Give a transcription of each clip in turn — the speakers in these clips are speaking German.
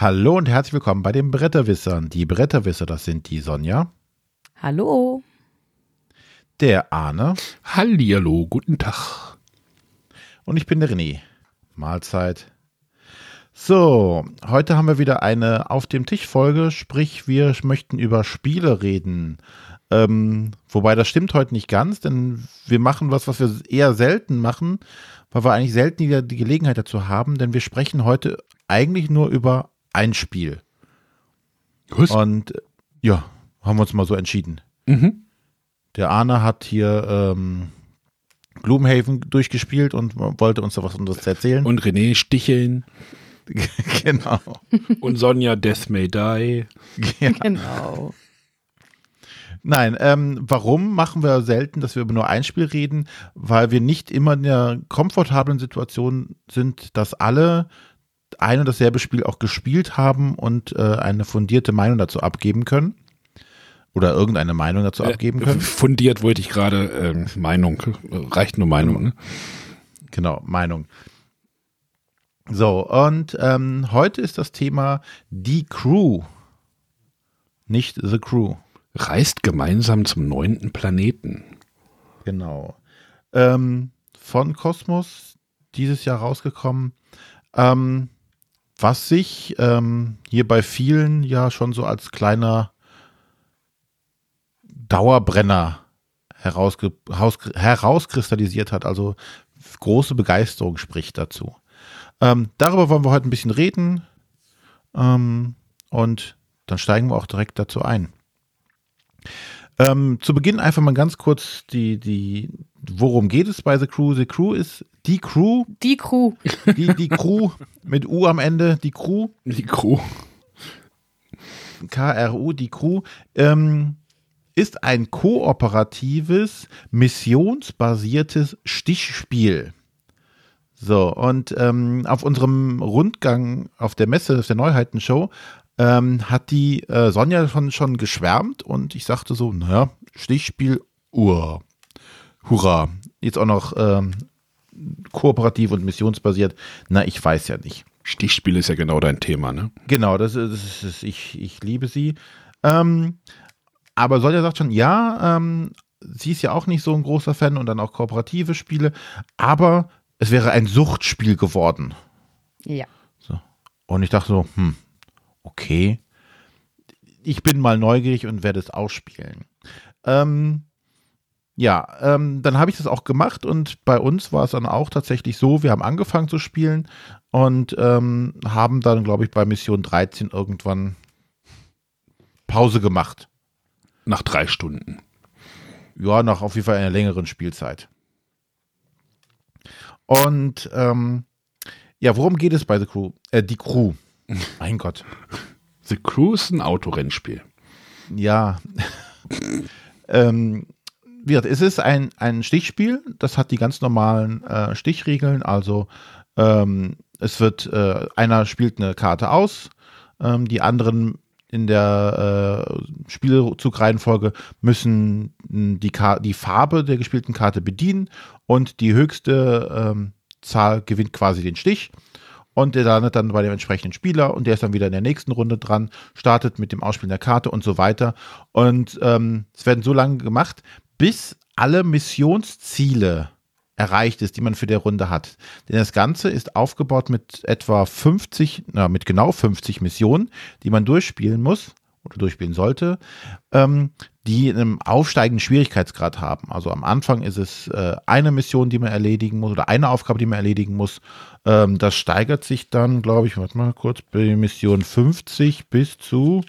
Hallo und herzlich willkommen bei den Bretterwissern. Die Bretterwisser, das sind die Sonja. Hallo. Der Arne. Hallihallo, guten Tag. Und ich bin der René. Mahlzeit. So, heute haben wir wieder eine Auf dem Tisch Folge, sprich wir möchten über Spiele reden. Ähm, wobei das stimmt heute nicht ganz, denn wir machen was, was wir eher selten machen, weil wir eigentlich selten die, die Gelegenheit dazu haben, denn wir sprechen heute eigentlich nur über ein Spiel. Was? Und ja, haben wir uns mal so entschieden. Mhm. Der Arne hat hier ähm, Gloomhaven durchgespielt und wollte uns da was anderes erzählen. Und René Sticheln genau. und Sonja Death May Die. Ja. Genau. Nein, ähm, warum machen wir selten, dass wir über nur ein Spiel reden? Weil wir nicht immer in der komfortablen Situation sind, dass alle ein und dasselbe Spiel auch gespielt haben und äh, eine fundierte Meinung dazu abgeben können. Oder irgendeine Meinung dazu abgeben Äh, können. fundiert wollte ich gerade ähm, Meinung. Reicht nur Meinung, ne? Genau, Meinung. So, und ähm, heute ist das Thema die Crew. Nicht The Crew. Reist gemeinsam zum neunten Planeten. Genau. Ähm, von Kosmos dieses Jahr rausgekommen. Ähm, was sich ähm, hier bei vielen ja schon so als kleiner Dauerbrenner herauskristallisiert hat. Also große Begeisterung spricht dazu. Ähm, darüber wollen wir heute ein bisschen reden. Ähm, und dann steigen wir auch direkt dazu ein. Ähm, zu Beginn einfach mal ganz kurz die, die, worum geht es bei The Crew? The Crew ist die Crew, Die Crew. die, die Crew mit U am Ende, die Crew, Die Crew. KRU, die Crew, ähm, ist ein kooperatives, missionsbasiertes Stichspiel. So, und ähm, auf unserem Rundgang auf der Messe, auf der Neuheitenshow, ähm, hat die äh, Sonja schon, schon geschwärmt und ich sagte so, naja, Stichspiel, Uhr. Hurra. Jetzt auch noch ähm, kooperativ und missionsbasiert. Na, ich weiß ja nicht. Stichspiel ist ja genau dein Thema, ne? Genau, das ist, das ist ich, ich liebe sie. Ähm, aber Sonja sagt schon, ja, ähm, sie ist ja auch nicht so ein großer Fan und dann auch kooperative Spiele, aber es wäre ein Suchtspiel geworden. Ja. Und ich dachte so, hm, okay. Ich bin mal neugierig und werde es ausspielen. Ähm, ja, ähm, dann habe ich das auch gemacht und bei uns war es dann auch tatsächlich so, wir haben angefangen zu spielen und ähm, haben dann, glaube ich, bei Mission 13 irgendwann Pause gemacht. Nach drei Stunden. Ja, nach auf jeden Fall einer längeren Spielzeit. Und ähm, ja, worum geht es bei The Crew? Äh, die Crew. Mein Gott. The Crew ist ein Autorennspiel. Ja. ähm, gesagt, es ist ein, ein Stichspiel. Das hat die ganz normalen äh, Stichregeln. Also ähm, es wird, äh, einer spielt eine Karte aus, ähm, die anderen in der äh, Spielzugreihenfolge müssen die, die Farbe der gespielten Karte bedienen und die höchste ähm, Zahl gewinnt quasi den Stich. Und der landet dann bei dem entsprechenden Spieler und der ist dann wieder in der nächsten Runde dran, startet mit dem Ausspielen der Karte und so weiter. Und ähm, es werden so lange gemacht, bis alle Missionsziele erreicht ist, die man für die Runde hat. Denn das Ganze ist aufgebaut mit etwa 50, na, mit genau 50 Missionen, die man durchspielen muss oder durchspielen sollte, ähm, die einen aufsteigenden Schwierigkeitsgrad haben. Also am Anfang ist es äh, eine Mission, die man erledigen muss oder eine Aufgabe, die man erledigen muss. Ähm, das steigert sich dann, glaube ich, warte mal kurz, bei Mission 50 bis zu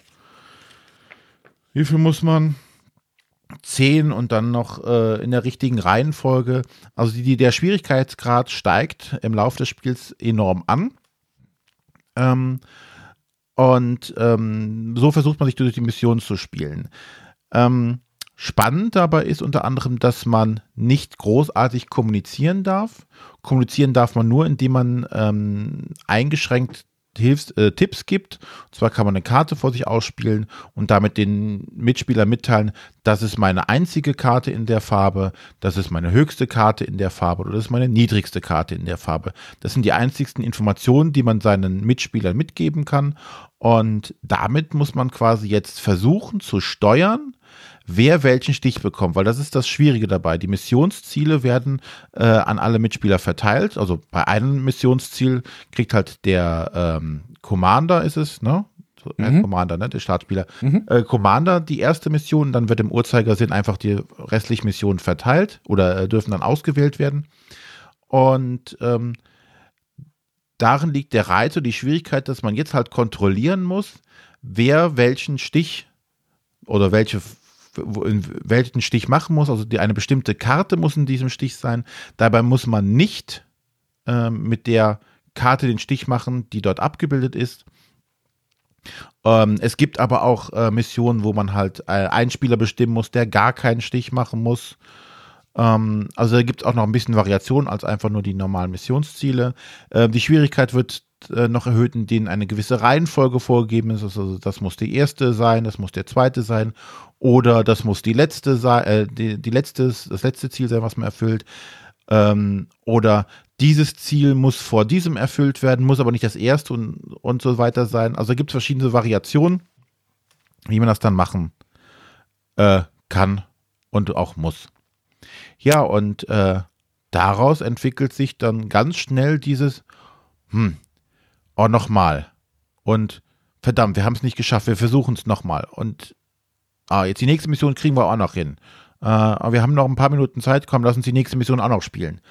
wie viel muss man? 10 und dann noch äh, in der richtigen Reihenfolge. Also die, die, der Schwierigkeitsgrad steigt im Laufe des Spiels enorm an. Ähm, und ähm, so versucht man sich durch die Mission zu spielen. Ähm, spannend dabei ist unter anderem, dass man nicht großartig kommunizieren darf. Kommunizieren darf man nur, indem man ähm, eingeschränkt Hilfs äh, Tipps gibt. Und zwar kann man eine Karte vor sich ausspielen und damit den Mitspieler mitteilen, das ist meine einzige Karte in der Farbe, das ist meine höchste Karte in der Farbe oder das ist meine niedrigste Karte in der Farbe. Das sind die einzigsten Informationen, die man seinen Mitspielern mitgeben kann. Und damit muss man quasi jetzt versuchen zu steuern, wer welchen Stich bekommt, weil das ist das Schwierige dabei. Die Missionsziele werden äh, an alle Mitspieler verteilt. Also bei einem Missionsziel kriegt halt der ähm, Commander ist es, ne? Äh, mhm. Commander, ne? Der Startspieler. Mhm. Äh, Commander die erste Mission, dann wird im Uhrzeigersinn einfach die restlichen Missionen verteilt oder äh, dürfen dann ausgewählt werden. Und ähm, darin liegt der Reiz und die Schwierigkeit, dass man jetzt halt kontrollieren muss, wer welchen Stich oder welche welchen Stich machen muss. Also die, eine bestimmte Karte muss in diesem Stich sein. Dabei muss man nicht äh, mit der Karte den Stich machen, die dort abgebildet ist. Ähm, es gibt aber auch äh, Missionen, wo man halt äh, einen Spieler bestimmen muss, der gar keinen Stich machen muss. Ähm, also da gibt es auch noch ein bisschen Variation als einfach nur die normalen Missionsziele. Ähm, die Schwierigkeit wird äh, noch erhöht, in denen eine gewisse Reihenfolge vorgegeben ist. Also das muss die erste sein, das muss der zweite sein oder das muss die letzte sein, äh, die, die letzte, das letzte Ziel sein, was man erfüllt. Ähm, oder dieses Ziel muss vor diesem erfüllt werden, muss aber nicht das erste und, und so weiter sein. Also gibt es verschiedene Variationen, wie man das dann machen äh, kann und auch muss. Ja, und äh, daraus entwickelt sich dann ganz schnell dieses, hm, oh, nochmal. Und verdammt, wir haben es nicht geschafft, wir versuchen es nochmal. Und ah, jetzt die nächste Mission kriegen wir auch noch hin. Äh, aber wir haben noch ein paar Minuten Zeit, komm, lass uns die nächste Mission auch noch spielen.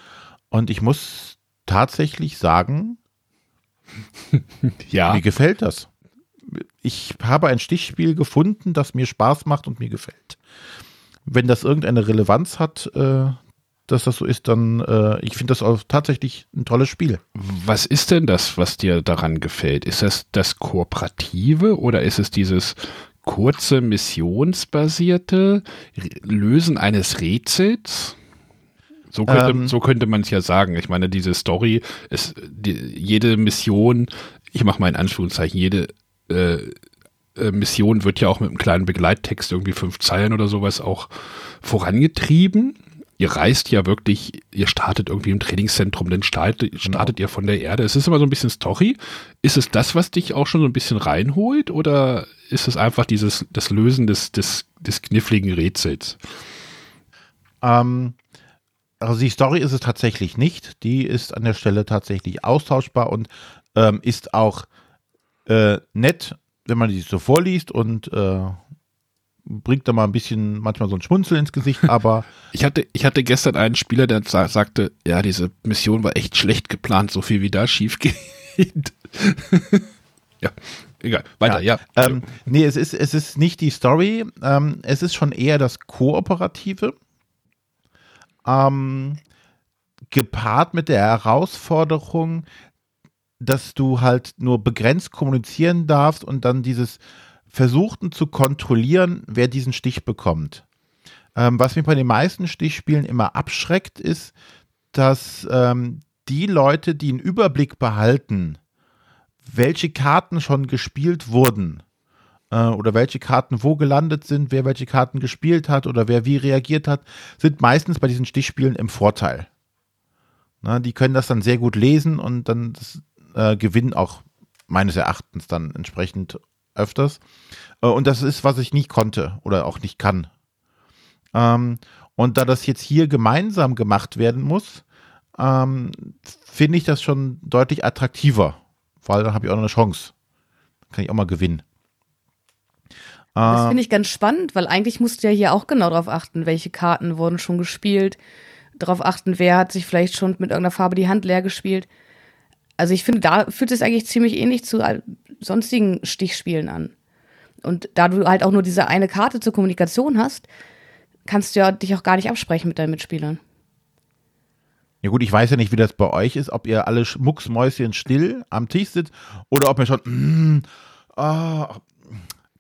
Und ich muss tatsächlich sagen, ja. mir gefällt das. Ich habe ein Stichspiel gefunden, das mir Spaß macht und mir gefällt. Wenn das irgendeine Relevanz hat, äh, dass das so ist, dann äh, ich finde das auch tatsächlich ein tolles Spiel. Was ist denn das, was dir daran gefällt? Ist das das Kooperative oder ist es dieses kurze missionsbasierte Lösen eines Rätsels? So könnte, ähm, so könnte man es ja sagen. Ich meine, diese Story ist die, jede Mission, ich mache mal in Anführungszeichen, jede äh, äh, Mission wird ja auch mit einem kleinen Begleittext, irgendwie fünf Zeilen oder sowas, auch vorangetrieben. Ihr reist ja wirklich, ihr startet irgendwie im Trainingszentrum, dann startet, genau. startet genau. ihr von der Erde. Es ist immer so ein bisschen Story. Ist es das, was dich auch schon so ein bisschen reinholt oder ist es einfach dieses, das Lösen des, des, des kniffligen Rätsels? Ähm, also die Story ist es tatsächlich nicht. Die ist an der Stelle tatsächlich austauschbar und ähm, ist auch äh, nett, wenn man die so vorliest und äh, bringt da mal ein bisschen manchmal so ein Schmunzel ins Gesicht, aber. ich hatte, ich hatte gestern einen Spieler, der sagte, ja, diese Mission war echt schlecht geplant, so viel wie da schief geht. ja, egal, weiter, ja. ja. Ähm, nee, es ist, es ist nicht die Story, ähm, es ist schon eher das Kooperative. Ähm, gepaart mit der Herausforderung, dass du halt nur begrenzt kommunizieren darfst und dann dieses Versuchten zu kontrollieren, wer diesen Stich bekommt. Ähm, was mich bei den meisten Stichspielen immer abschreckt, ist, dass ähm, die Leute, die einen Überblick behalten, welche Karten schon gespielt wurden, äh, oder welche Karten wo gelandet sind, wer welche Karten gespielt hat oder wer wie reagiert hat, sind meistens bei diesen Stichspielen im Vorteil. Na, die können das dann sehr gut lesen und dann das, äh, gewinnen auch meines Erachtens dann entsprechend öfters. Äh, und das ist, was ich nicht konnte oder auch nicht kann. Ähm, und da das jetzt hier gemeinsam gemacht werden muss, ähm, finde ich das schon deutlich attraktiver, weil dann habe ich auch noch eine Chance. Kann ich auch mal gewinnen. Das finde ich ganz spannend, weil eigentlich musst du ja hier auch genau darauf achten, welche Karten wurden schon gespielt, darauf achten, wer hat sich vielleicht schon mit irgendeiner Farbe die Hand leer gespielt. Also ich finde, da fühlt es eigentlich ziemlich ähnlich zu sonstigen Stichspielen an. Und da du halt auch nur diese eine Karte zur Kommunikation hast, kannst du ja dich auch gar nicht absprechen mit deinen Mitspielern. Ja gut, ich weiß ja nicht, wie das bei euch ist, ob ihr alle mucksmäuschen still am Tisch sitzt oder ob ihr schon, mm, oh,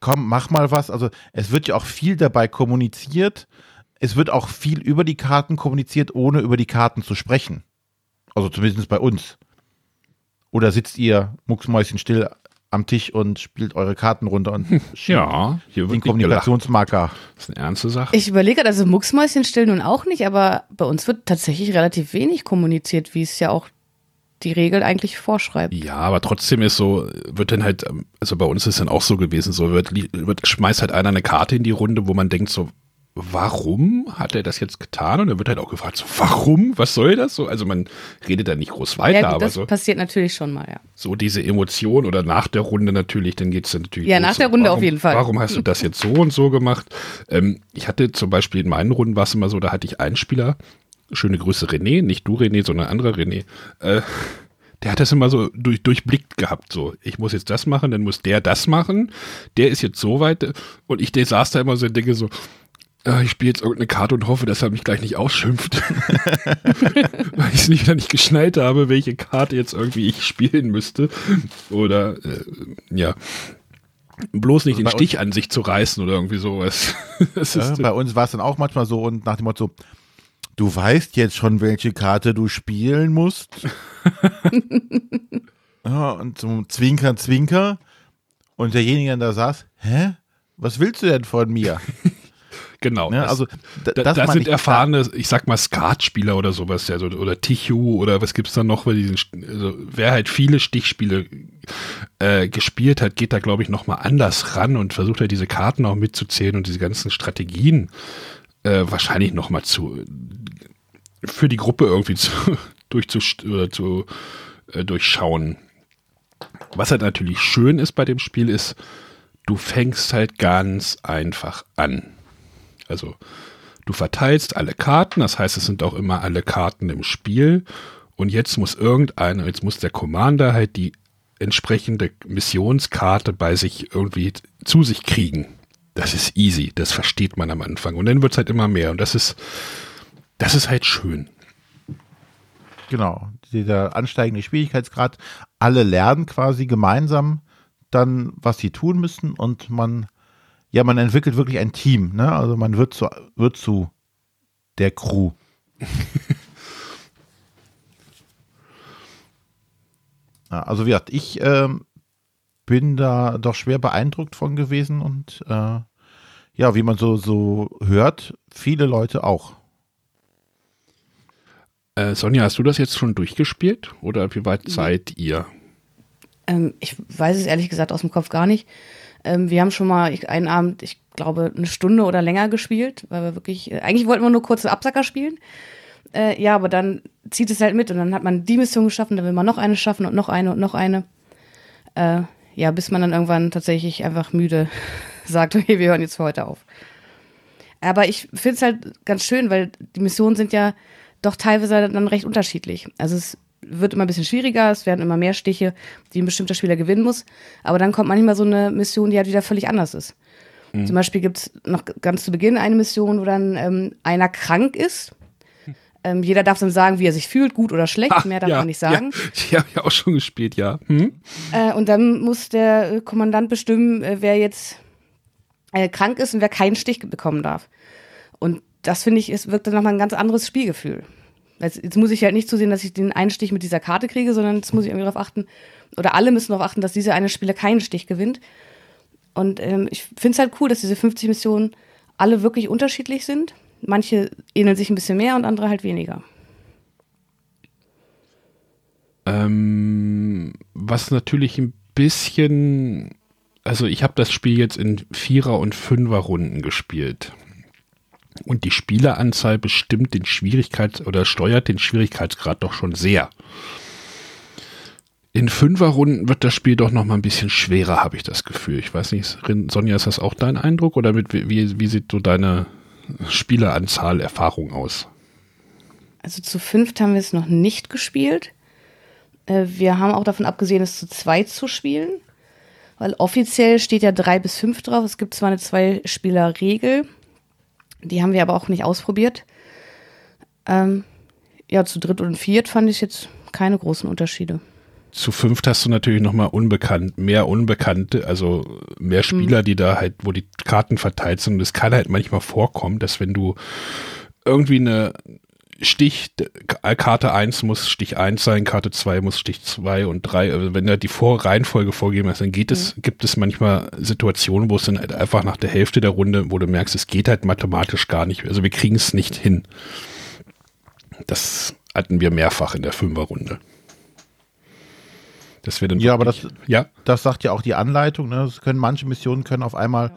komm, mach mal was. Also es wird ja auch viel dabei kommuniziert. Es wird auch viel über die Karten kommuniziert, ohne über die Karten zu sprechen. Also zumindest bei uns. Oder sitzt ihr mucksmäuschenstill am Tisch und spielt eure Karten runter und ja, hier den Kommunikationsmarker. Das ist eine ernste Sache. Ich überlege, also Mucksmäuschenstill nun auch nicht, aber bei uns wird tatsächlich relativ wenig kommuniziert, wie es ja auch die Regel eigentlich vorschreibt. Ja, aber trotzdem ist so, wird dann halt, also bei uns ist dann auch so gewesen, so wird, wird schmeißt halt einer eine Karte in die Runde, wo man denkt so, warum hat er das jetzt getan? Und dann wird halt auch gefragt, so, warum? Was soll das? So, also man redet da nicht groß weiter. Ja, gut, das so, passiert natürlich schon mal, ja. So diese Emotion oder nach der Runde natürlich, dann geht es dann natürlich. Ja, nach der Runde warum, auf jeden Fall. Warum hast du das jetzt so und so gemacht? Ähm, ich hatte zum Beispiel in meinen Runden war es immer so, da hatte ich einen Spieler, schöne Grüße René, nicht du René, sondern anderer René, äh, der hat das immer so durch, durchblickt gehabt. So, ich muss jetzt das machen, dann muss der das machen. Der ist jetzt so weit und ich der saß da immer so und denke so, ich spiele jetzt irgendeine Karte und hoffe, dass er mich gleich nicht ausschimpft. Weil ich es nicht nicht geschnallt habe, welche Karte jetzt irgendwie ich spielen müsste. Oder äh, ja. Bloß nicht also den Stich an sich zu reißen oder irgendwie sowas. ja, bei uns war es dann auch manchmal so und nach dem Motto, du weißt jetzt schon, welche Karte du spielen musst. ja, und zum Zwinker, Zwinker. Und derjenige, der da saß, hä? Was willst du denn von mir? Genau. Ja, also da, da sind erfahrene, ich sag mal, Skatspieler oder sowas, ja, so, oder Tichu oder was gibt's da noch, weil diesen, also, wer halt viele Stichspiele äh, gespielt hat, geht da, glaube ich, nochmal anders ran und versucht halt diese Karten auch mitzuzählen und diese ganzen Strategien äh, wahrscheinlich nochmal zu für die Gruppe irgendwie zu, durchzu, oder zu äh, durchschauen. Was halt natürlich schön ist bei dem Spiel ist, du fängst halt ganz einfach an. Also du verteilst alle Karten, das heißt, es sind auch immer alle Karten im Spiel. Und jetzt muss irgendeiner, jetzt muss der Commander halt die entsprechende Missionskarte bei sich irgendwie zu sich kriegen. Das ist easy, das versteht man am Anfang. Und dann wird es halt immer mehr. Und das ist, das ist halt schön. Genau, dieser ansteigende Schwierigkeitsgrad. Alle lernen quasi gemeinsam dann, was sie tun müssen und man ja, man entwickelt wirklich ein Team, ne? Also man wird zu, wird zu der Crew. ja, also wie gesagt, ich äh, bin da doch schwer beeindruckt von gewesen und äh, ja, wie man so, so hört, viele Leute auch. Äh, Sonja, hast du das jetzt schon durchgespielt oder wie weit seid ihr? Ähm, ich weiß es ehrlich gesagt aus dem Kopf gar nicht. Ähm, wir haben schon mal einen Abend, ich glaube, eine Stunde oder länger gespielt, weil wir wirklich, äh, eigentlich wollten wir nur kurze Absacker spielen. Äh, ja, aber dann zieht es halt mit und dann hat man die Mission geschaffen, dann will man noch eine schaffen und noch eine und noch eine. Äh, ja, bis man dann irgendwann tatsächlich einfach müde sagt, okay, wir hören jetzt für heute auf. Aber ich finde es halt ganz schön, weil die Missionen sind ja doch teilweise dann recht unterschiedlich. Also es wird immer ein bisschen schwieriger, es werden immer mehr Stiche, die ein bestimmter Spieler gewinnen muss. Aber dann kommt manchmal so eine Mission, die halt wieder völlig anders ist. Mhm. Zum Beispiel gibt es noch ganz zu Beginn eine Mission, wo dann ähm, einer krank ist. Ähm, jeder darf dann sagen, wie er sich fühlt, gut oder schlecht. Ach, Mehr darf ja, man nicht sagen. Ja, die habe ich auch schon gespielt, ja. Hm? Äh, und dann muss der äh, Kommandant bestimmen, äh, wer jetzt äh, krank ist und wer keinen Stich bekommen darf. Und das finde ich, es wirkt dann nochmal ein ganz anderes Spielgefühl. Jetzt, jetzt muss ich halt nicht zusehen, dass ich den einen Stich mit dieser Karte kriege, sondern jetzt muss ich irgendwie darauf achten, oder alle müssen darauf achten, dass dieser eine Spieler keinen Stich gewinnt. Und ähm, ich finde es halt cool, dass diese 50 Missionen alle wirklich unterschiedlich sind. Manche ähneln sich ein bisschen mehr und andere halt weniger. Ähm, was natürlich ein bisschen, also ich habe das Spiel jetzt in Vierer- und Fünfer-Runden gespielt. Und die Spieleranzahl bestimmt den Schwierigkeits- oder steuert den Schwierigkeitsgrad doch schon sehr. In Fünferrunden wird das Spiel doch noch mal ein bisschen schwerer, habe ich das Gefühl. Ich weiß nicht, Sonja, ist das auch dein Eindruck oder mit, wie, wie sieht so deine Spieleranzahl Erfahrung aus? Also zu fünft haben wir es noch nicht gespielt. Äh, wir haben auch davon abgesehen, es zu zweit zu spielen. Weil offiziell steht ja drei bis fünf drauf. Es gibt zwar eine Zwei-Spieler-Regel, die haben wir aber auch nicht ausprobiert. Ähm, ja, zu dritt und viert fand ich jetzt keine großen Unterschiede. Zu fünft hast du natürlich nochmal unbekannt, mehr Unbekannte, also mehr Spieler, mhm. die da halt, wo die Karten verteilt sind. Und es kann halt manchmal vorkommen, dass wenn du irgendwie eine Stich, Karte 1 muss Stich 1 sein, Karte 2 muss Stich 2 und 3. Also wenn da die Vor Reihenfolge vorgegeben ist, dann geht es, mhm. gibt es manchmal Situationen, wo es dann halt einfach nach der Hälfte der Runde, wo du merkst, es geht halt mathematisch gar nicht. Also wir kriegen es nicht hin. Das hatten wir mehrfach in der Fünferrunde. Das wird dann ja, aber das, ja? das sagt ja auch die Anleitung. Ne? Es können manche Missionen können auf einmal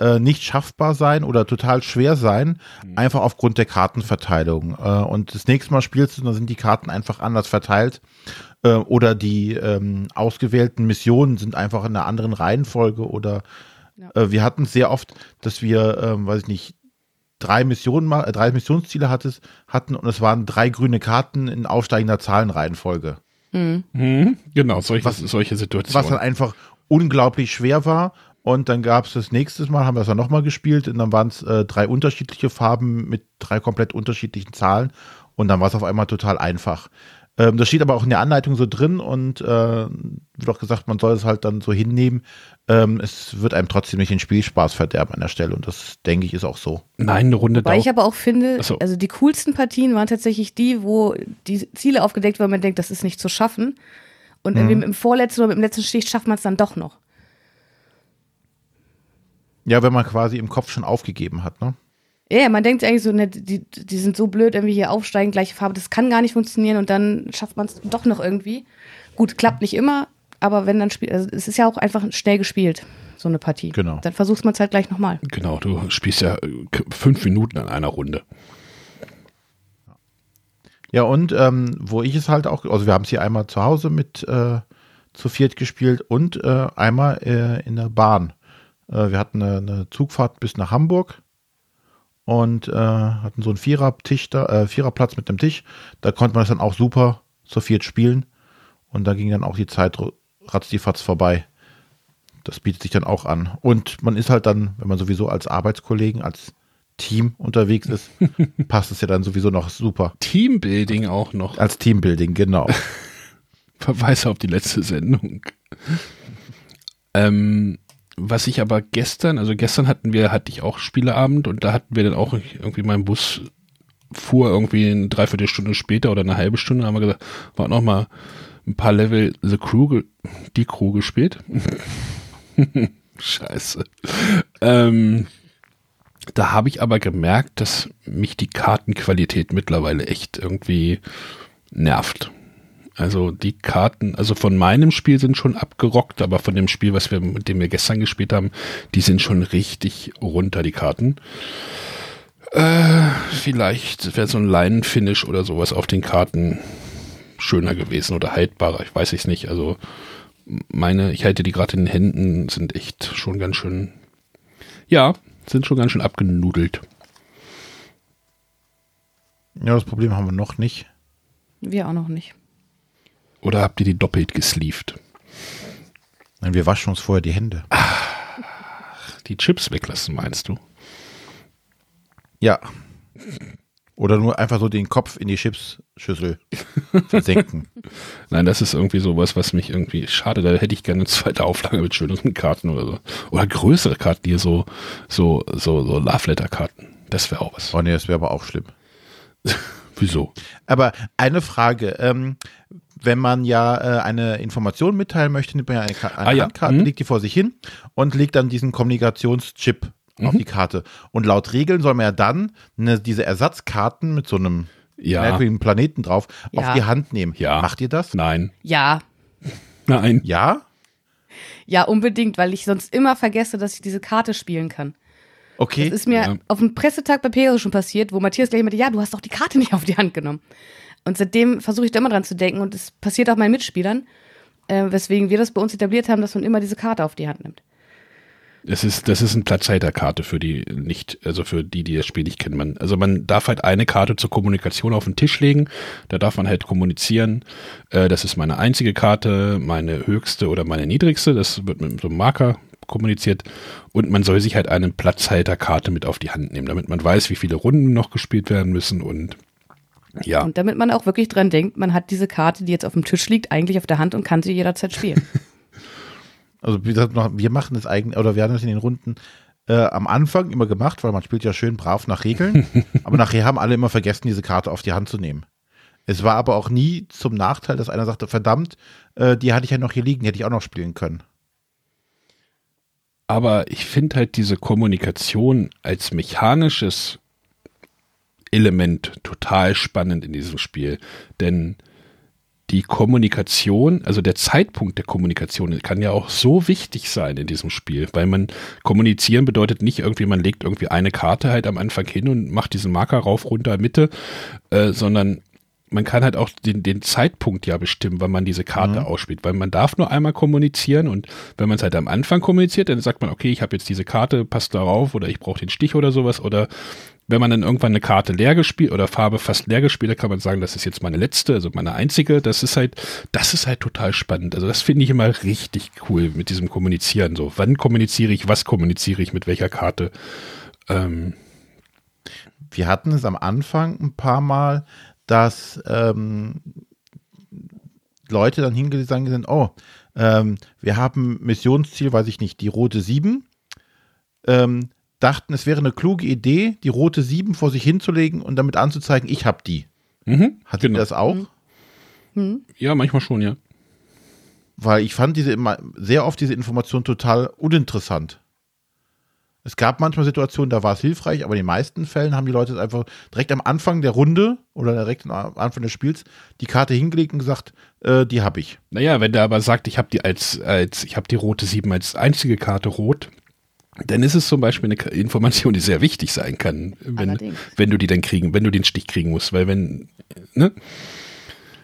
äh, nicht schaffbar sein oder total schwer sein, mhm. einfach aufgrund der Kartenverteilung. Äh, und das nächste Mal spielst du, dann sind die Karten einfach anders verteilt äh, oder die ähm, ausgewählten Missionen sind einfach in einer anderen Reihenfolge oder ja. Äh, wir hatten sehr oft, dass wir, ähm, weiß ich nicht, drei Missionen, äh, drei Missionsziele hattest, hatten und es waren drei grüne Karten in aufsteigender Zahlenreihenfolge. Mhm. Mhm, genau, solche, was, solche Situationen. Was dann einfach unglaublich schwer war. Und dann gab es das nächste Mal, haben wir es dann nochmal gespielt und dann waren es äh, drei unterschiedliche Farben mit drei komplett unterschiedlichen Zahlen und dann war es auf einmal total einfach. Ähm, das steht aber auch in der Anleitung so drin und äh, wird auch gesagt, man soll es halt dann so hinnehmen. Ähm, es wird einem trotzdem nicht den Spielspaß verderben an der Stelle und das denke ich ist auch so. Nein, eine Runde Weil ich aber auch finde, so. also die coolsten Partien waren tatsächlich die, wo die Ziele aufgedeckt waren, man denkt, das ist nicht zu schaffen. Und mhm. irgendwie im vorletzten oder mit dem letzten Stich schafft man es dann doch noch. Ja, wenn man quasi im Kopf schon aufgegeben hat, ne? Ja, man denkt eigentlich so, ne, die, die sind so blöd, irgendwie hier aufsteigen, gleiche Farbe, das kann gar nicht funktionieren und dann schafft man es doch noch irgendwie. Gut, klappt nicht immer, aber wenn dann spielt, also es ist ja auch einfach schnell gespielt, so eine Partie. Genau. Dann versuchst man es halt gleich nochmal. Genau, du spielst ja äh, fünf Minuten an einer Runde. Ja, und ähm, wo ich es halt auch, also wir haben es hier einmal zu Hause mit äh, zu viert gespielt und äh, einmal äh, in der Bahn. Äh, wir hatten eine, eine Zugfahrt bis nach Hamburg und äh, hatten so einen Vierertisch da, äh, Viererplatz mit dem Tisch. Da konnte man das dann auch super zu viert spielen. Und da ging dann auch die Zeit ratzfatz vorbei. Das bietet sich dann auch an. Und man ist halt dann, wenn man sowieso als Arbeitskollegen, als Team unterwegs ist, passt es ja dann sowieso noch super. Teambuilding auch noch. Als Teambuilding, genau. Verweise auf die letzte Sendung. ähm, was ich aber gestern, also gestern hatten wir, hatte ich auch Spieleabend und da hatten wir dann auch irgendwie mein Bus fuhr irgendwie eine Dreiviertelstunde später oder eine halbe Stunde, haben wir gesagt, war noch mal ein paar Level The Crew, die Crew gespielt. Scheiße. Ähm, da habe ich aber gemerkt, dass mich die Kartenqualität mittlerweile echt irgendwie nervt. Also die Karten, also von meinem Spiel sind schon abgerockt, aber von dem Spiel, was wir, mit dem wir gestern gespielt haben, die sind schon richtig runter, die Karten. Äh, vielleicht wäre so ein Line-Finish oder sowas auf den Karten schöner gewesen oder haltbarer, ich weiß es nicht. Also meine, ich halte die gerade in den Händen, sind echt schon ganz schön, ja, sind schon ganz schön abgenudelt. Ja, das Problem haben wir noch nicht. Wir auch noch nicht. Oder habt ihr die doppelt gesleeved? Nein, wir waschen uns vorher die Hände. Ach, die Chips weglassen, meinst du? Ja. Oder nur einfach so den Kopf in die Chipsschüssel versenken. Nein, das ist irgendwie sowas, was mich irgendwie schade. Da hätte ich gerne eine zweite Auflage mit schöneren Karten oder so. Oder größere Karten, hier so, so, so, so Love Letter Karten. Das wäre auch was. Oh nee, das wäre aber auch schlimm. Wieso? Aber eine Frage. Ähm, wenn man ja äh, eine Information mitteilen möchte, nimmt man ja eine, eine ah, Handkarte, ja. mhm. legt die vor sich hin und legt dann diesen Kommunikationschip mhm. auf die Karte. Und laut Regeln soll man ja dann eine, diese Ersatzkarten mit so einem ja. merkwürdigen Planeten drauf ja. auf die Hand nehmen. Ja. Macht ihr das? Nein. Ja. Nein. Ja? Ja, unbedingt, weil ich sonst immer vergesse, dass ich diese Karte spielen kann. Okay. Das ist mir ja. auf dem Pressetag bei Pegasus schon passiert, wo Matthias gleich meinte, ja, du hast doch die Karte nicht auf die Hand genommen. Und seitdem versuche ich da immer dran zu denken und es passiert auch meinen Mitspielern, äh, weswegen wir das bei uns etabliert haben, dass man immer diese Karte auf die Hand nimmt. Es ist, das ist eine Platzhalterkarte für die nicht, also für die, die das Spiel nicht kennen. Man, also man darf halt eine Karte zur Kommunikation auf den Tisch legen. Da darf man halt kommunizieren. Äh, das ist meine einzige Karte, meine höchste oder meine niedrigste. Das wird mit so einem Marker kommuniziert. Und man soll sich halt eine Platzhalterkarte mit auf die Hand nehmen, damit man weiß, wie viele Runden noch gespielt werden müssen und ja. Und damit man auch wirklich dran denkt, man hat diese Karte, die jetzt auf dem Tisch liegt, eigentlich auf der Hand und kann sie jederzeit spielen. also wie gesagt, wir machen das eigentlich, oder wir haben das in den Runden äh, am Anfang immer gemacht, weil man spielt ja schön brav nach Regeln. aber nachher haben alle immer vergessen, diese Karte auf die Hand zu nehmen. Es war aber auch nie zum Nachteil, dass einer sagte, verdammt, äh, die hatte ich ja noch hier liegen, die hätte ich auch noch spielen können. Aber ich finde halt diese Kommunikation als mechanisches Element total spannend in diesem Spiel. Denn die Kommunikation, also der Zeitpunkt der Kommunikation kann ja auch so wichtig sein in diesem Spiel, weil man kommunizieren bedeutet nicht irgendwie, man legt irgendwie eine Karte halt am Anfang hin und macht diesen Marker rauf, runter, Mitte, äh, sondern man kann halt auch den, den Zeitpunkt ja bestimmen, wann man diese Karte mhm. ausspielt, weil man darf nur einmal kommunizieren und wenn man es halt am Anfang kommuniziert, dann sagt man, okay, ich habe jetzt diese Karte, passt darauf oder ich brauche den Stich oder sowas oder wenn man dann irgendwann eine Karte leer gespielt oder Farbe fast leer gespielt hat, kann man sagen, das ist jetzt meine letzte, also meine einzige. Das ist halt, das ist halt total spannend. Also das finde ich immer richtig cool mit diesem Kommunizieren. So, wann kommuniziere ich, was kommuniziere ich mit welcher Karte? Ähm. Wir hatten es am Anfang ein paar Mal, dass ähm, Leute dann hingegangen sind, oh, ähm, wir haben Missionsziel, weiß ich nicht, die rote 7. Ähm, dachten, es wäre eine kluge Idee, die rote 7 vor sich hinzulegen und damit anzuzeigen, ich habe die. Mhm, Hattet genau. das auch? Mhm. Ja, manchmal schon, ja. Weil ich fand diese sehr oft diese Information total uninteressant. Es gab manchmal Situationen, da war es hilfreich, aber in den meisten Fällen haben die Leute es einfach direkt am Anfang der Runde oder direkt am Anfang des Spiels die Karte hingelegt und gesagt, äh, die habe ich. Naja, wenn der aber sagt, ich habe die als, als ich habe die rote 7 als einzige Karte rot, dann ist es zum Beispiel eine Information, die sehr wichtig sein kann, wenn, wenn du die dann kriegen, wenn du den Stich kriegen musst, weil wenn, ne?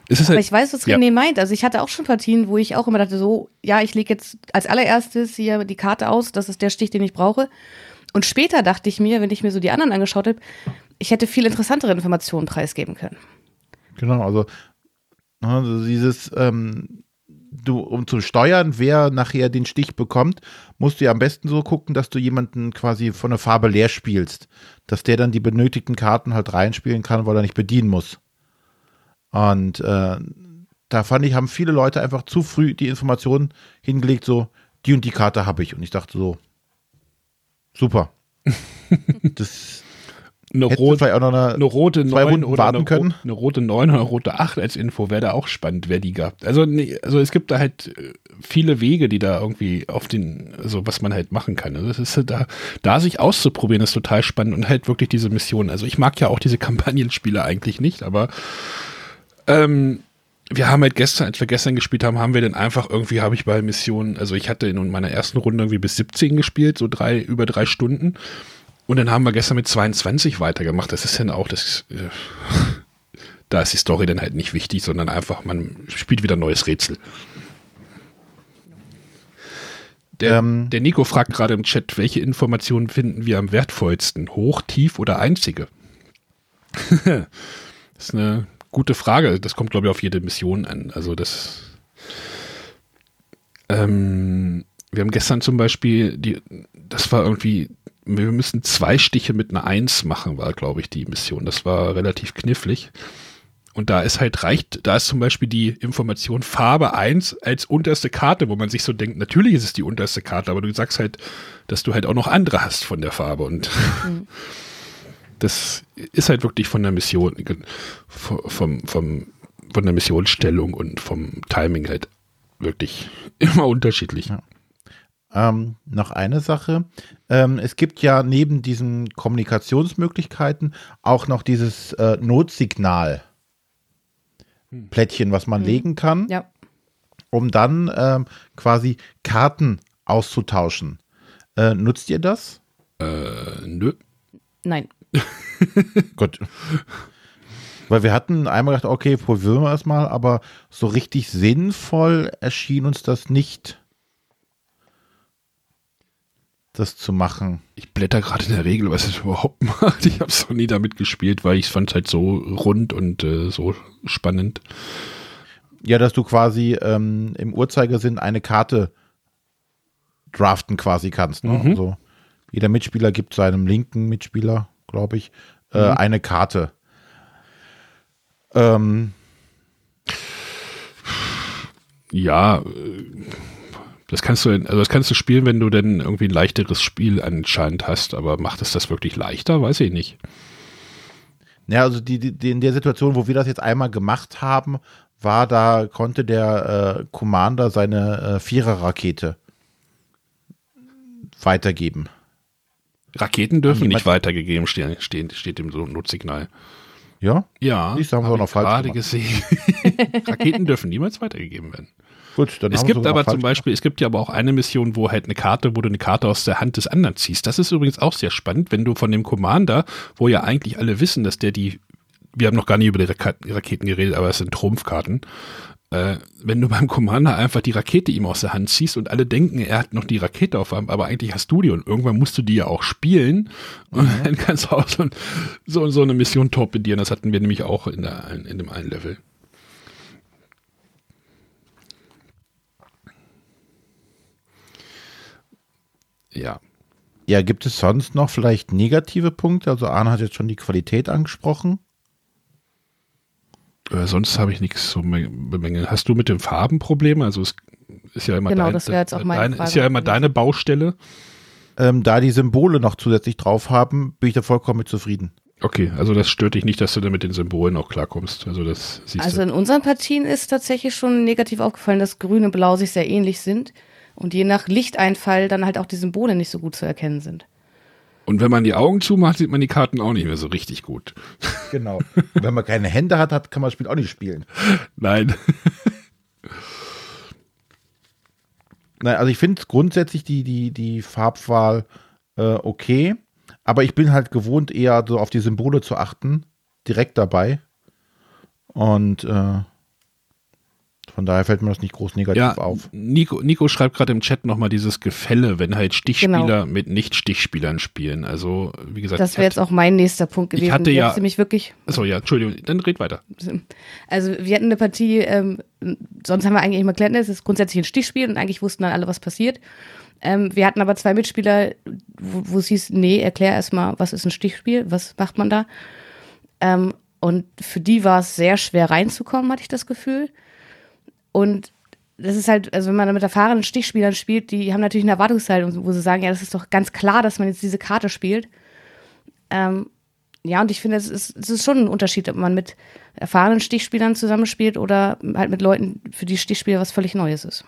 Es ist Aber halt, ich weiß, was René ja. meint. Also ich hatte auch schon Partien, wo ich auch immer dachte, so, ja, ich lege jetzt als allererstes hier die Karte aus, das ist der Stich, den ich brauche. Und später dachte ich mir, wenn ich mir so die anderen angeschaut habe, ich hätte viel interessantere Informationen preisgeben können. Genau, also, also dieses, ähm, du, um zu steuern, wer nachher den Stich bekommt, musst du ja am besten so gucken, dass du jemanden quasi von der Farbe leer spielst. Dass der dann die benötigten Karten halt reinspielen kann, weil er nicht bedienen muss. Und äh, da fand ich, haben viele Leute einfach zu früh die Informationen hingelegt, so, die und die Karte habe ich. Und ich dachte so, super. das eine, rot, auch noch eine, eine rote 9 oder eine, können. eine rote 9 oder eine rote 8 als Info wäre da auch spannend, wer die gab. Also, nee, also es gibt da halt äh, viele Wege, die da irgendwie auf den, also was man halt machen kann. Also das ist da, da sich auszuprobieren, ist total spannend und halt wirklich diese Mission. Also ich mag ja auch diese Kampagnenspiele eigentlich nicht, aber ähm, wir haben halt gestern, als wir gestern gespielt haben, haben wir dann einfach irgendwie, habe ich bei Missionen, also ich hatte in meiner ersten Runde irgendwie bis 17 gespielt, so drei, über drei Stunden. Und dann haben wir gestern mit 22 weitergemacht. Das ist dann auch das. Äh, da ist die Story dann halt nicht wichtig, sondern einfach, man spielt wieder ein neues Rätsel. Der, ähm, der Nico fragt gerade im Chat, welche Informationen finden wir am wertvollsten? Hoch, tief oder einzige? das ist eine gute Frage. Das kommt, glaube ich, auf jede Mission an. Also das. Ähm, wir haben gestern zum Beispiel, die, das war irgendwie wir müssen zwei Stiche mit einer Eins machen, war, glaube ich, die Mission. Das war relativ knifflig. Und da ist halt reicht, da ist zum Beispiel die Information Farbe 1 als unterste Karte, wo man sich so denkt, natürlich ist es die unterste Karte, aber du sagst halt, dass du halt auch noch andere hast von der Farbe. Und mhm. das ist halt wirklich von der Mission, vom, vom, von der Missionsstellung und vom Timing halt wirklich immer unterschiedlich. Ja. Ähm, noch eine Sache. Ähm, es gibt ja neben diesen Kommunikationsmöglichkeiten auch noch dieses äh, Notsignal. Plättchen, was man mhm. legen kann, ja. um dann ähm, quasi Karten auszutauschen. Äh, nutzt ihr das? Äh, nö. Nein. Gut. Weil wir hatten einmal gedacht, okay, probieren wir es mal, aber so richtig sinnvoll erschien uns das nicht das zu machen. Ich blätter gerade in der Regel, was es überhaupt macht. Ich habe es noch nie damit gespielt, weil ich fand es halt so rund und äh, so spannend. Ja, dass du quasi ähm, im Uhrzeigersinn eine Karte draften quasi kannst. Ne? Mhm. Also jeder Mitspieler gibt seinem linken Mitspieler, glaube ich, äh, mhm. eine Karte. Ähm, ja, äh, Das kannst du, also das kannst du spielen, wenn du denn irgendwie ein leichteres Spiel anscheinend hast, aber macht es das wirklich leichter? Weiß ich nicht. Ja, also die, die, in der Situation, wo wir das jetzt einmal gemacht haben, war, da konnte der äh, Commander seine äh, Vierer-Rakete weitergeben. Raketen dürfen nicht weitergegeben stehen, steht, steht im Notsignal. Ja? Ja. Ich haben wir noch falsch gerade gesehen. Raketen dürfen niemals weitergegeben werden. Gut, dann es gibt aber zum Beispiel, es gibt ja aber auch eine Mission, wo halt eine Karte, wo du eine Karte aus der Hand des anderen ziehst. Das ist übrigens auch sehr spannend, wenn du von dem Commander, wo ja eigentlich alle wissen, dass der die, wir haben noch gar nicht über die Raketen geredet, aber es sind Trumpfkarten. Äh, wenn du beim Commander einfach die Rakete ihm aus der Hand ziehst und alle denken, er hat noch die Rakete auf einem, aber eigentlich hast du die und irgendwann musst du die ja auch spielen und mhm. dann kannst du auch so, so, so eine Mission torpedieren. Das hatten wir nämlich auch in, der, in dem einen Level. Ja. Ja, gibt es sonst noch vielleicht negative Punkte? Also Arne hat jetzt schon die Qualität angesprochen. Äh, sonst habe ich nichts zu bemängeln. Hast du mit den Farben Probleme? Also es ist ja immer, genau, dein, das jetzt auch meine dein, Frage ist ja immer deine Baustelle. Ähm, da die Symbole noch zusätzlich drauf haben, bin ich da vollkommen mit zufrieden. Okay, also das stört dich nicht, dass du da mit den Symbolen auch klarkommst. Also das siehst Also du. in unseren Partien ist tatsächlich schon negativ aufgefallen, dass Grün und Blau sich sehr ähnlich sind und je nach Lichteinfall dann halt auch die Symbole nicht so gut zu erkennen sind. Und wenn man die Augen zumacht, sieht man die Karten auch nicht mehr so richtig gut. Genau. Und wenn man keine Hände hat, hat kann man das Spiel auch nicht spielen. Nein. Nein, also ich finde grundsätzlich die, die, die Farbwahl äh, okay, aber ich bin halt gewohnt, eher so auf die Symbole zu achten, direkt dabei. Und äh, von daher fällt mir das nicht groß negativ ja, auf. Nico, Nico schreibt gerade im Chat nochmal dieses Gefälle, wenn halt Stichspieler genau. mit Nicht-Stichspielern spielen. Also, wie gesagt. Das wäre jetzt auch mein nächster Punkt gewesen. Ich hatte ja. Mich wirklich Achso, ja, Entschuldigung, dann red weiter. Also, wir hatten eine Partie, ähm, sonst haben wir eigentlich immer gelernt, es ist grundsätzlich ein Stichspiel und eigentlich wussten dann alle, was passiert. Ähm, wir hatten aber zwei Mitspieler, wo, wo es hieß, nee, erklär erstmal, was ist ein Stichspiel, was macht man da? Ähm, und für die war es sehr schwer reinzukommen, hatte ich das Gefühl. Und das ist halt, also wenn man mit erfahrenen Stichspielern spielt, die haben natürlich eine Erwartungshaltung, wo sie sagen, ja, das ist doch ganz klar, dass man jetzt diese Karte spielt. Ähm, ja, und ich finde, es ist, es ist schon ein Unterschied, ob man mit erfahrenen Stichspielern zusammenspielt oder halt mit Leuten, für die Stichspieler was völlig Neues ist.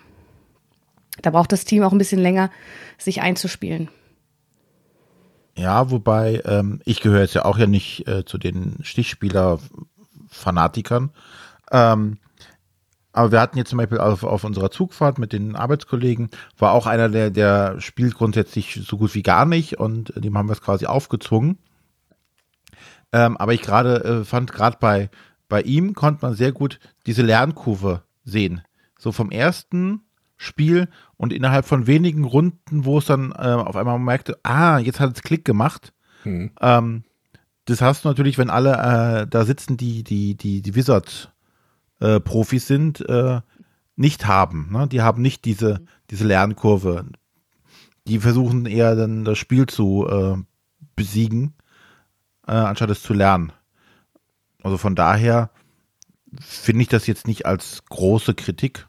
Da braucht das Team auch ein bisschen länger, sich einzuspielen. Ja, wobei ähm, ich gehöre jetzt ja auch ja nicht äh, zu den Stichspieler-Fanatikern. Ähm, aber wir hatten jetzt zum Beispiel auf, auf unserer Zugfahrt mit den Arbeitskollegen, war auch einer, der, der spielt grundsätzlich so gut wie gar nicht und dem haben wir es quasi aufgezwungen. Ähm, aber ich gerade äh, fand, gerade bei, bei ihm konnte man sehr gut diese Lernkurve sehen. So vom ersten Spiel und innerhalb von wenigen Runden, wo es dann äh, auf einmal merkte, ah, jetzt hat es Klick gemacht. Mhm. Ähm, das hast du natürlich, wenn alle äh, da sitzen, die, die, die, die Wizard äh, Profis sind, äh, nicht haben. Ne? Die haben nicht diese, diese Lernkurve. Die versuchen eher dann das Spiel zu äh, besiegen, äh, anstatt es zu lernen. Also von daher finde ich das jetzt nicht als große Kritik.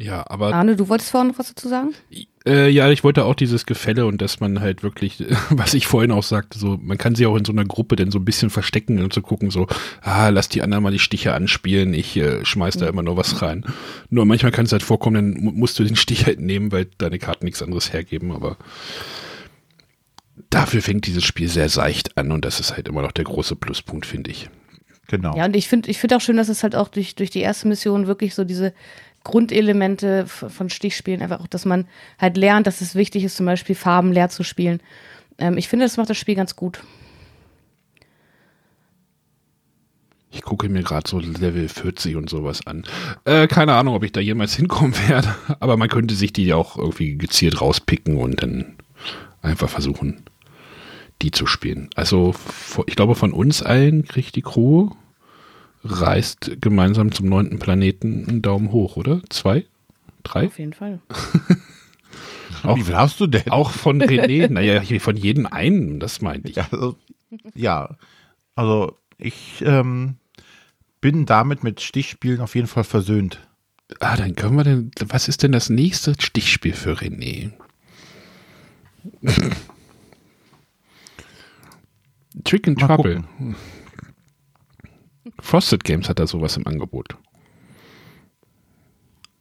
Ja, aber. Arne, du wolltest vorhin noch was dazu sagen? Äh, ja, ich wollte auch dieses Gefälle und dass man halt wirklich, was ich vorhin auch sagte, so, man kann sie auch in so einer Gruppe denn so ein bisschen verstecken und zu gucken, so, ah, lass die anderen mal die Stiche anspielen, ich äh, schmeiß da immer nur was rein. Nur manchmal kann es halt vorkommen, dann musst du den Stich halt nehmen, weil deine Karten nichts anderes hergeben, aber dafür fängt dieses Spiel sehr seicht an und das ist halt immer noch der große Pluspunkt, finde ich. Genau. Ja, und ich finde ich finde auch schön, dass es halt auch durch, durch die erste Mission wirklich so diese Grundelemente von Stichspielen, einfach auch, dass man halt lernt, dass es wichtig ist, zum Beispiel Farben leer zu spielen. Ähm, ich finde, das macht das Spiel ganz gut. Ich gucke mir gerade so Level 40 und sowas an. Äh, keine Ahnung, ob ich da jemals hinkommen werde, aber man könnte sich die auch irgendwie gezielt rauspicken und dann einfach versuchen, die zu spielen. Also, ich glaube, von uns allen kriegt die Crew reist gemeinsam zum neunten Planeten einen Daumen hoch, oder? Zwei? Drei? Auf jeden Fall. auch, Wie viel hast du denn? Auch von René, naja, von jedem einen, das meinte ich. Ja, also, ja, also ich ähm, bin damit mit Stichspielen auf jeden Fall versöhnt. Ah, dann können wir denn, was ist denn das nächste Stichspiel für René? Trick and Mal Trouble. Gucken. Frosted Games hat da sowas im Angebot.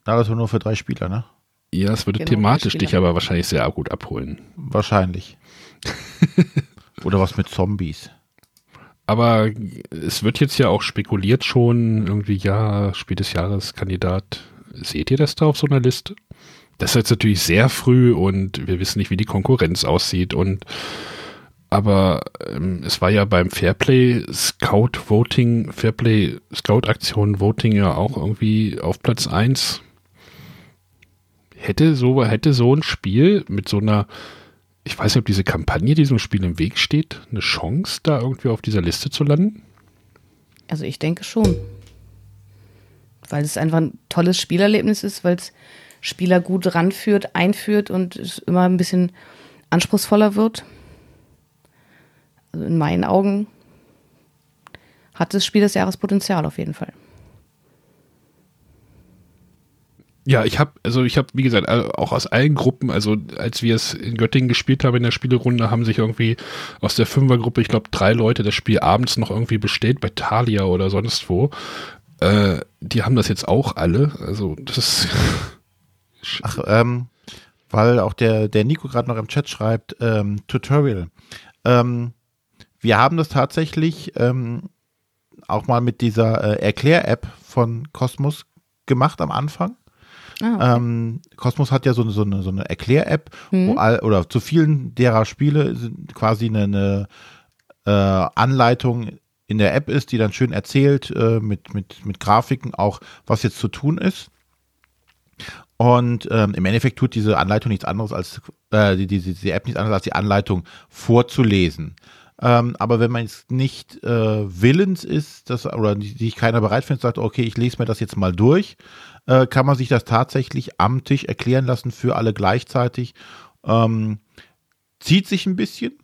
Da das nur für drei Spieler, ne? Ja, es würde genau, thematisch dich aber wahrscheinlich sehr gut abholen. Wahrscheinlich. Oder was mit Zombies. Aber es wird jetzt ja auch spekuliert schon, irgendwie, ja, Spiel des Jahres Kandidat. Seht ihr das da auf so einer Liste? Das ist jetzt natürlich sehr früh und wir wissen nicht, wie die Konkurrenz aussieht und aber ähm, es war ja beim Fairplay Scout Voting, Fairplay Scout Aktion Voting ja auch irgendwie auf Platz 1. Hätte so, hätte so ein Spiel mit so einer, ich weiß nicht, ob diese Kampagne diesem Spiel im Weg steht, eine Chance, da irgendwie auf dieser Liste zu landen? Also ich denke schon. Weil es einfach ein tolles Spielerlebnis ist, weil es Spieler gut ranführt, einführt und es immer ein bisschen anspruchsvoller wird also in meinen Augen hat das Spiel des Jahres Potenzial auf jeden Fall. Ja, ich habe, also ich habe, wie gesagt, auch aus allen Gruppen, also als wir es in Göttingen gespielt haben in der Spielerunde, haben sich irgendwie aus der Fünfergruppe, ich glaube, drei Leute das Spiel abends noch irgendwie bestellt bei Thalia oder sonst wo. Äh, die haben das jetzt auch alle. Also das ist. Ach, ähm, weil auch der, der Nico gerade noch im Chat schreibt, ähm, Tutorial. Ähm, wir haben das tatsächlich ähm, auch mal mit dieser äh, Erklär-App von Cosmos gemacht am Anfang. Ah, okay. ähm, Cosmos hat ja so eine, so eine, so eine Erklär-App, mhm. oder zu vielen derer Spiele quasi eine, eine äh, Anleitung in der App ist, die dann schön erzählt äh, mit, mit, mit Grafiken auch, was jetzt zu tun ist. Und ähm, im Endeffekt tut diese Anleitung nichts anderes als, äh, die, die, die App nichts anderes als die Anleitung vorzulesen. Ähm, aber wenn man jetzt nicht äh, willens ist, dass, oder sich keiner bereit findet, sagt, okay, ich lese mir das jetzt mal durch, äh, kann man sich das tatsächlich am Tisch erklären lassen für alle gleichzeitig. Ähm, zieht sich ein bisschen.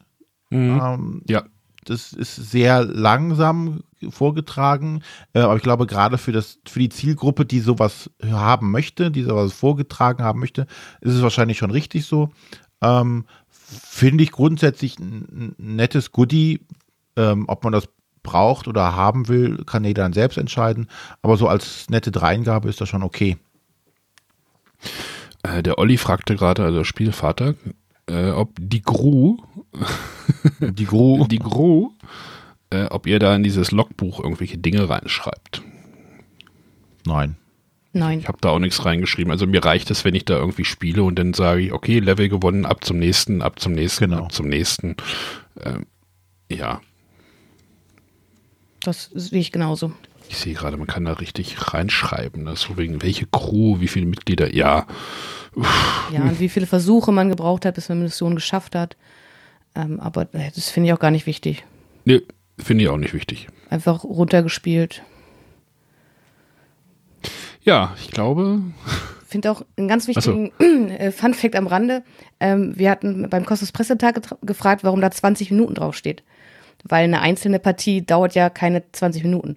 Mhm. Ähm, ja. Das ist sehr langsam vorgetragen, äh, aber ich glaube, gerade für, das, für die Zielgruppe, die sowas haben möchte, die sowas vorgetragen haben möchte, ist es wahrscheinlich schon richtig so. Ähm, finde ich grundsätzlich ein, nettes Goodie. Ähm, ob man das braucht oder haben will, kann jeder dann selbst entscheiden. Aber so als nette Dreingabe ist das schon okay. Äh, der Olli fragte gerade, also Spielvater, äh, ob die Gru, die Gru, die Gru, äh, ob ihr da in dieses Logbuch irgendwelche Dinge reinschreibt. Nein. Nein. Ich habe da auch nichts reingeschrieben. Also mir reicht es, wenn ich da irgendwie spiele und dann sage ich, okay, Level gewonnen, ab zum nächsten, ab zum nächsten, genau. ab zum nächsten. Ähm, ja. Das sehe ich genauso. Ich sehe gerade, man kann da richtig reinschreiben. Ne? So wegen welche Crew, wie viele Mitglieder, ja. Uff. Ja, und wie viele Versuche man gebraucht hat, bis man eine Mission geschafft hat. Ähm, aber äh, das finde ich auch gar nicht wichtig. Nee, finde ich auch nicht wichtig. Einfach runtergespielt. Ja, ich glaube. Ich finde auch einen ganz wichtigen so. Äh, Fun-Fact am Rande. Ähm, wir hatten beim Kosmos Pressetag gefragt, warum da 20 Minuten draufsteht. Weil eine einzelne Partie dauert ja keine 20 Minuten.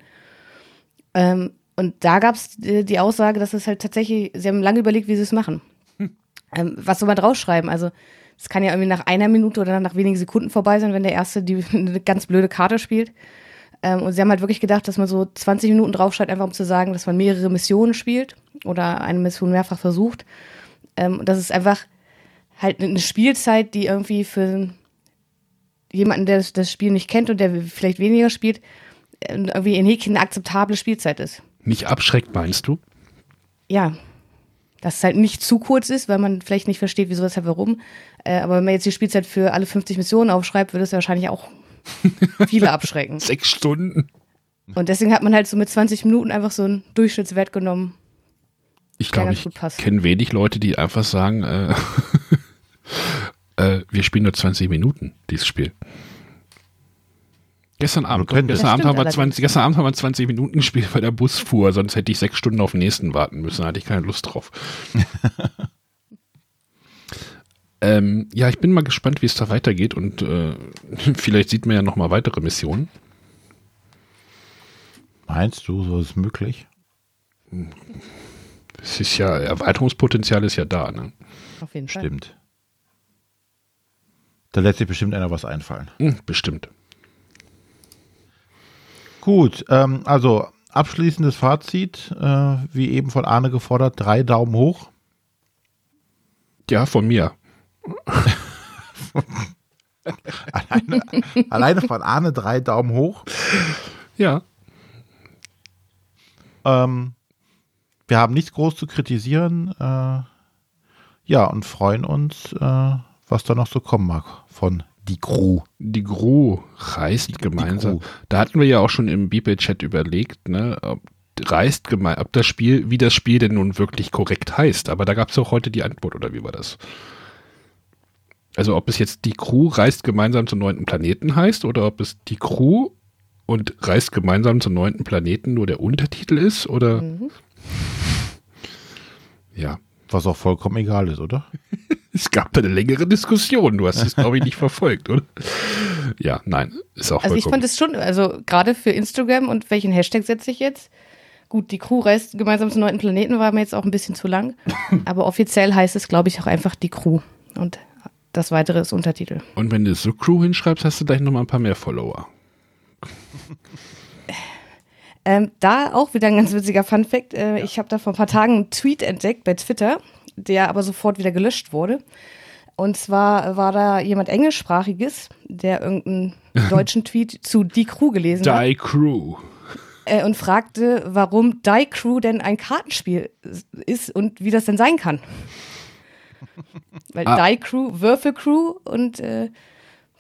Ähm, und da gab es die Aussage, dass es halt tatsächlich, sie haben lange überlegt, wie sie es machen. Hm. Ähm, was soll man draufschreiben? Also, es kann ja irgendwie nach einer Minute oder nach wenigen Sekunden vorbei sein, wenn der Erste die eine ganz blöde Karte spielt. Ähm, und sie haben halt wirklich gedacht, dass man so 20 Minuten draufschreibt, einfach um zu sagen, dass man mehrere Missionen spielt oder eine Mission mehrfach versucht. Ähm, das ist einfach halt eine Spielzeit, die irgendwie für jemanden, der das, Spiel nicht kennt und der vielleicht weniger spielt, äh, irgendwie in Häkchen eine akzeptable Spielzeit ist. Nicht abschreckt, meinst du? Ja. Dass es halt nicht zu kurz ist, weil man vielleicht nicht versteht, wieso, weshalb, warum. Äh, aber wenn man jetzt die Spielzeit für alle 50 Missionen aufschreibt, würde es ja wahrscheinlich auch Viele abschrecken. Sechs Stunden. Und deswegen hat man halt so mit 20 Minuten einfach so einen Durchschnittswert genommen. Ich glaube, ich kenne wenig Leute, die einfach sagen, äh, äh, wir spielen nur 20 Minuten, dieses Spiel. Gestern Abend, gestern, Abend haben wir 20, gestern Abend haben wir 20 Minuten gespielt, weil der Bus fuhr, sonst hätte ich sechs Stunden auf den nächsten warten müssen, da hatte ich keine Lust drauf. Ähm, ja, ich bin mal gespannt, wie es da weitergeht und äh, vielleicht sieht man ja noch mal weitere Missionen. Meinst du, so ist möglich? Es ist ja, Erweiterungspotenzial ist ja da, ne? Auf jeden Fall. Stimmt. Da lässt sich bestimmt einer was einfallen. Hm, bestimmt. Gut, ähm, also abschließendes Fazit, äh, wie eben von Arne gefordert, drei Daumen hoch. Ja, von mir. alleine, alleine von Arne drei Daumen hoch. Ja. Ähm, wir haben nichts groß zu kritisieren. Äh, ja, und freuen uns, äh, was da noch so kommen mag von die Crew. Die Crew reist Die- die gemeinsam. Crew. Da hatten wir ja auch schon im Bibel-Chat überlegt, ne, ob reist gemeinsam, ob das Spiel, wie das Spiel denn nun wirklich korrekt heißt. Aber da gab es auch heute die Antwort, oder wie war das? Also ob es jetzt die Crew reist gemeinsam zum neunten Planeten heißt oder ob es die Crew und reist gemeinsam zum neunten Planeten nur der Untertitel ist oder Mhm. ja. Was auch vollkommen egal ist, oder? Es gab eine längere Diskussion. Du hast es, glaube ich, nicht verfolgt, oder? Ja, nein, ist auch Also ich fand es schon, also gerade für Instagram und welchen Hashtag setze ich jetzt? Gut, die Crew reist gemeinsam zum neunten Planeten, war mir jetzt auch ein bisschen zu lang. Aber offiziell heißt es, glaube ich, auch einfach die Crew. Und das weitere ist Untertitel. Und wenn du so Crew hinschreibst, hast du gleich noch mal ein paar mehr Follower. Ähm, da auch wieder ein ganz witziger Funfact. Äh, Ich habe da vor ein paar Tagen einen Tweet entdeckt bei Twitter, der aber sofort wieder gelöscht wurde. Und zwar war da jemand Englischsprachiges, der irgendeinen deutschen Tweet zu Die Crew gelesen hat Die Crew. äh, und fragte, warum Die Crew denn ein Kartenspiel ist und wie das denn sein kann. Weil Ah. Die Crew, Würfelcrew und äh,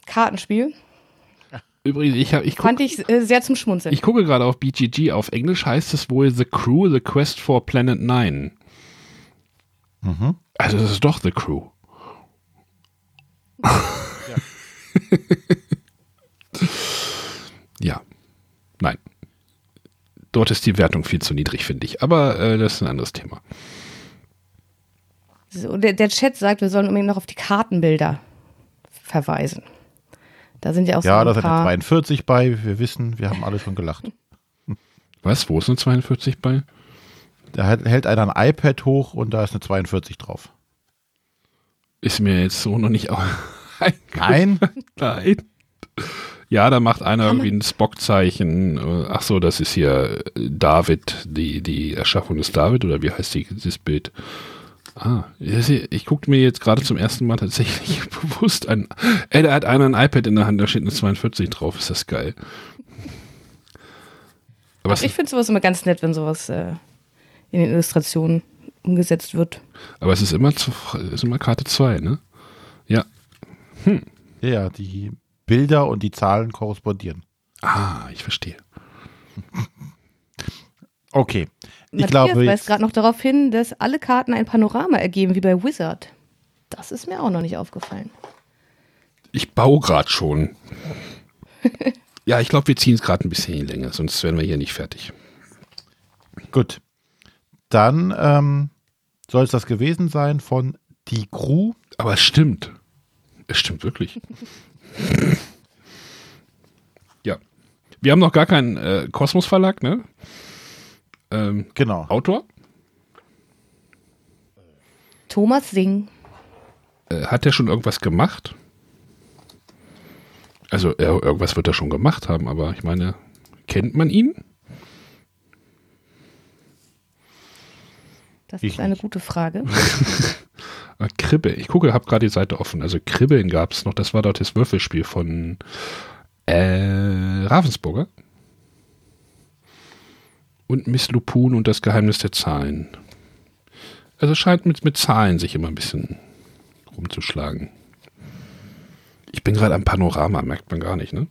Kartenspiel Übrigens, ich, ich, guck, fand ich äh, sehr zum Schmunzeln. ich gucke gerade auf BGG. Auf Englisch heißt es wohl The Crew, The Quest for Planet Nine. Mhm. Also das ist doch The Crew. Ja. Nein. Dort ist die Wertung viel zu niedrig, finde ich. Aber äh, das ist ein anderes Thema. So, der, der Chat sagt, wir sollen unbedingt noch auf die Kartenbilder verweisen. Da sind ja auch Ja, so da ein sind ja paar. 42 bei. Wir wissen, wir haben alle schon gelacht. Was? Wo ist eine 42 bei? Da hält hält einer ein iPad hoch und da ist eine 42 drauf. Ist mir jetzt so noch nicht au- Nein? Nein. Ja, da macht einer irgendwie ein Spock-Zeichen. Ach so, das ist hier David, die, die Erschaffung des David, oder wie heißt die, dieses Bild? Ah, ich guckte mir jetzt gerade zum ersten Mal tatsächlich bewusst an. Ey, da hat einer ein iPad in der Hand, da steht eine 42 drauf, ist das geil. Aber Ich finde sowas immer ganz nett, wenn sowas äh, in den Illustrationen umgesetzt wird. aber es ist immer, zu, ist immer Karte 2, ne? Ja. Ja, die Bilder und die Zahlen korrespondieren. Ah, ich verstehe. Okay. Ich Matthias glaube, weist gerade noch darauf hin, dass alle Karten ein Panorama ergeben, wie bei Wizard. Das ist mir auch noch nicht aufgefallen. Ich baue gerade schon. ja, ich glaube, wir ziehen es gerade ein bisschen in die Länge, sonst werden wir hier nicht fertig. gut. Dann ähm, soll es das gewesen sein von die Crew. Aber es stimmt. Es stimmt wirklich. ja. Wir haben noch gar keinen äh, Kosmos Verlag, ne? Ähm, Genau. Autor? Thomas Singh. Äh, hat der schon irgendwas gemacht? Also, er, irgendwas wird er schon gemacht haben, aber ich meine, kennt man ihn? Das Ich ist eine nicht. gute Frage. Ah, Kribbe. Ich gucke, habe gerade die Seite offen. Also Kribbeln gab es noch. Das war dort das Würfelspiel von äh, Ravensburger. Und Miss Lupun und das Geheimnis der Zahlen. Also scheint mit, mit Zahlen sich immer ein bisschen rumzuschlagen. Ich bin gerade am Panorama, merkt man gar nicht, ne?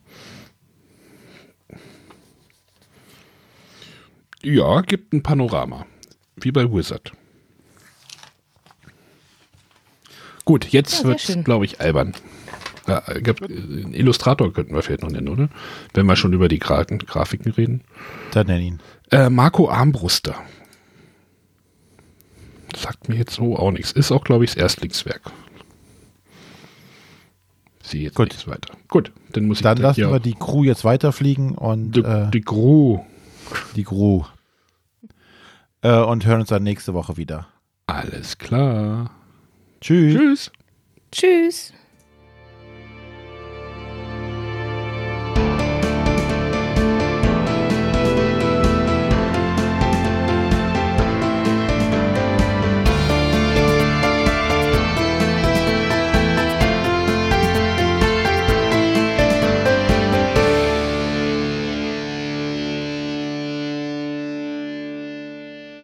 Ja, gibt ein Panorama. Wie bei Wizard. Gut, jetzt Ja, wird glaube ich, albern. Ja, äh, gab- äh, Illustrator könnten wir vielleicht noch nennen, oder? Wenn wir schon über die Gra Grafiken reden. Dann nenn ihn. Äh, Marco Armbruster. Sagt mir jetzt so auch nichts. Ist auch, glaube ich, das Erstlingswerk. Sie jetzt Gut. nichts weiter. Gut, dann muss ich Dann da lassen wir die Crew jetzt weiterfliegen und die, äh, die Gru. Die Gru. Äh, und hören uns dann nächste Woche wieder. Alles klar. Tschüss. Tschüss. Tschüss.